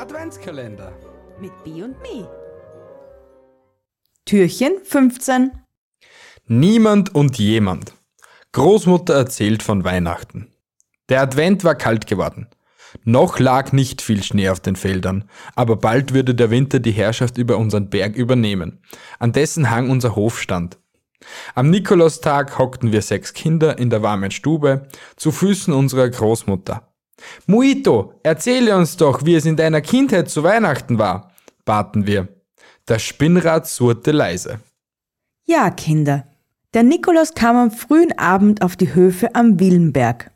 Adventskalender mit B und Me. Türchen 15. Niemand und jemand. Großmutter erzählt von Weihnachten. Der Advent war kalt geworden. Noch lag nicht viel Schnee auf den Feldern, aber bald würde der Winter die Herrschaft über unseren Berg übernehmen, an dessen Hang unser Hof stand. Am Nikolaustag hockten wir sechs Kinder in der warmen Stube zu Füßen unserer Großmutter. Muito, erzähle uns doch, wie es in deiner Kindheit zu Weihnachten war, baten wir. Das Spinnrad surrte leise. Ja, Kinder. Der Nikolaus kam am frühen Abend auf die Höfe am Willenberg.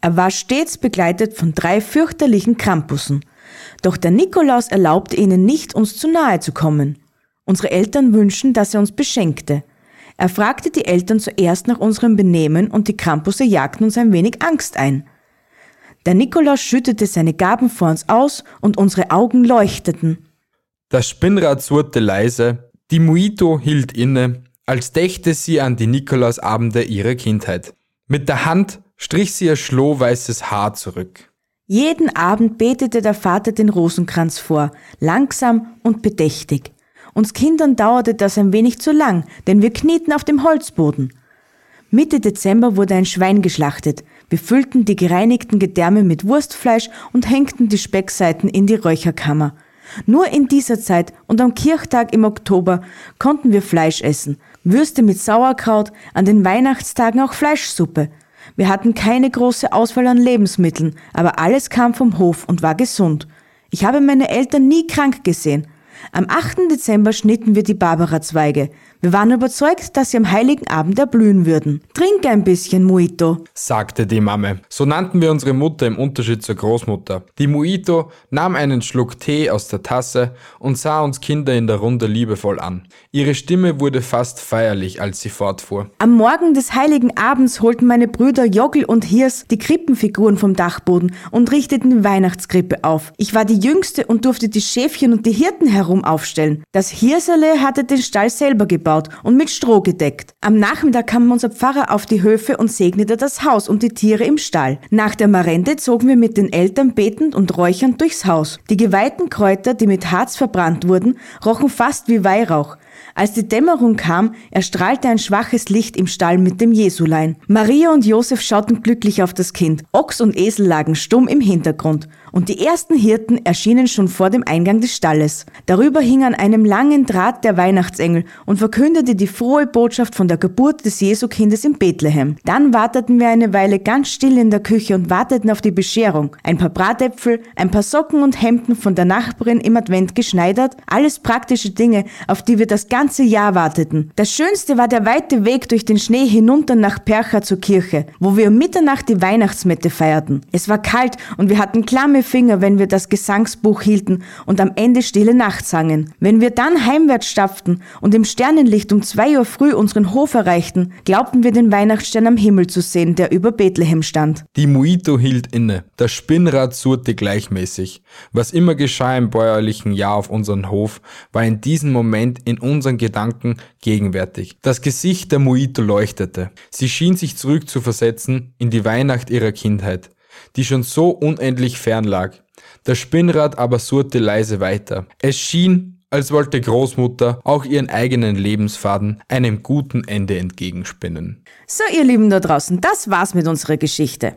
Er war stets begleitet von drei fürchterlichen Krampussen. Doch der Nikolaus erlaubte ihnen nicht, uns zu nahe zu kommen. Unsere Eltern wünschen, dass er uns beschenkte. Er fragte die Eltern zuerst nach unserem Benehmen und die Krampusse jagten uns ein wenig Angst ein. Der Nikolaus schüttete seine Gaben vor uns aus und unsere Augen leuchteten. Das Spinnrad surrte leise, die Muito hielt inne, als dächte sie an die Nikolausabende ihrer Kindheit. Mit der Hand strich sie ihr schlohweißes Haar zurück. Jeden Abend betete der Vater den Rosenkranz vor, langsam und bedächtig. Uns Kindern dauerte das ein wenig zu lang, denn wir knieten auf dem Holzboden. Mitte Dezember wurde ein Schwein geschlachtet. Wir füllten die gereinigten Gedärme mit Wurstfleisch und hängten die Speckseiten in die Räucherkammer. Nur in dieser Zeit und am Kirchtag im Oktober konnten wir Fleisch essen. Würste mit Sauerkraut, an den Weihnachtstagen auch Fleischsuppe. Wir hatten keine große Auswahl an Lebensmitteln, aber alles kam vom Hof und war gesund. Ich habe meine Eltern nie krank gesehen. Am 8. Dezember schnitten wir die Barbara-Zweige. Wir waren überzeugt, dass sie am heiligen Abend erblühen würden. Trink ein bisschen, Muito, sagte die Mame. So nannten wir unsere Mutter im Unterschied zur Großmutter. Die Muito nahm einen Schluck Tee aus der Tasse und sah uns Kinder in der Runde liebevoll an. Ihre Stimme wurde fast feierlich, als sie fortfuhr. Am Morgen des heiligen Abends holten meine Brüder Joggel und Hirs die Krippenfiguren vom Dachboden und richteten die Weihnachtskrippe auf. Ich war die Jüngste und durfte die Schäfchen und die Hirten herum aufstellen. Das Hirserle hatte den Stall selber gebaut und mit Stroh gedeckt. Am Nachmittag kam unser Pfarrer auf die Höfe und segnete das Haus und die Tiere im Stall. Nach der Marende zogen wir mit den Eltern betend und räuchernd durchs Haus. Die geweihten Kräuter, die mit Harz verbrannt wurden, rochen fast wie Weihrauch. Als die Dämmerung kam, erstrahlte ein schwaches Licht im Stall mit dem Jesulein. Maria und Josef schauten glücklich auf das Kind. Ochs und Esel lagen stumm im Hintergrund. Und die ersten Hirten erschienen schon vor dem Eingang des Stalles. Darüber hing an einem langen Draht der Weihnachtsengel und verkündete die frohe Botschaft von der Geburt des Jesukindes in Bethlehem. Dann warteten wir eine Weile ganz still in der Küche und warteten auf die Bescherung. Ein paar Bratäpfel, ein paar Socken und Hemden von der Nachbarin im Advent geschneidert, alles praktische Dinge, auf die wir das ganze ganze Jahr warteten. Das Schönste war der weite Weg durch den Schnee hinunter nach Percha zur Kirche, wo wir um Mitternacht die Weihnachtsmette feierten. Es war kalt und wir hatten klamme Finger, wenn wir das Gesangsbuch hielten und am Ende Stille Nacht sangen. Wenn wir dann heimwärts stapften und im Sternenlicht um zwei Uhr früh unseren Hof erreichten, glaubten wir den Weihnachtsstern am Himmel zu sehen, der über Bethlehem stand. Die Muito hielt inne. Das Spinnrad surrte gleichmäßig. Was immer geschah im bäuerlichen Jahr auf unseren Hof, war in diesem Moment in unseren unseren Gedanken gegenwärtig. Das Gesicht der Muito leuchtete. Sie schien sich zurückzuversetzen in die Weihnacht ihrer Kindheit, die schon so unendlich fern lag. Das Spinnrad aber surrte leise weiter. Es schien, als wollte Großmutter auch ihren eigenen Lebensfaden einem guten Ende entgegenspinnen. So, ihr Lieben da draußen, das war's mit unserer Geschichte.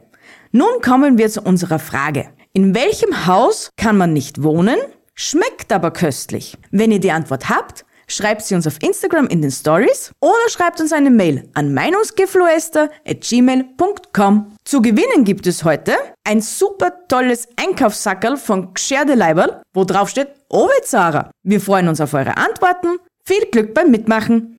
Nun kommen wir zu unserer Frage. In welchem Haus kann man nicht wohnen, schmeckt aber köstlich? Wenn ihr die Antwort habt, schreibt sie uns auf Instagram in den Stories oder schreibt uns eine Mail an meinungsgeflüester.gmail.com. Zu gewinnen gibt es heute ein super tolles Einkaufssackerl von Gscherde Leiberl, wo drauf steht Ovezara. Wir freuen uns auf eure Antworten. Viel Glück beim Mitmachen!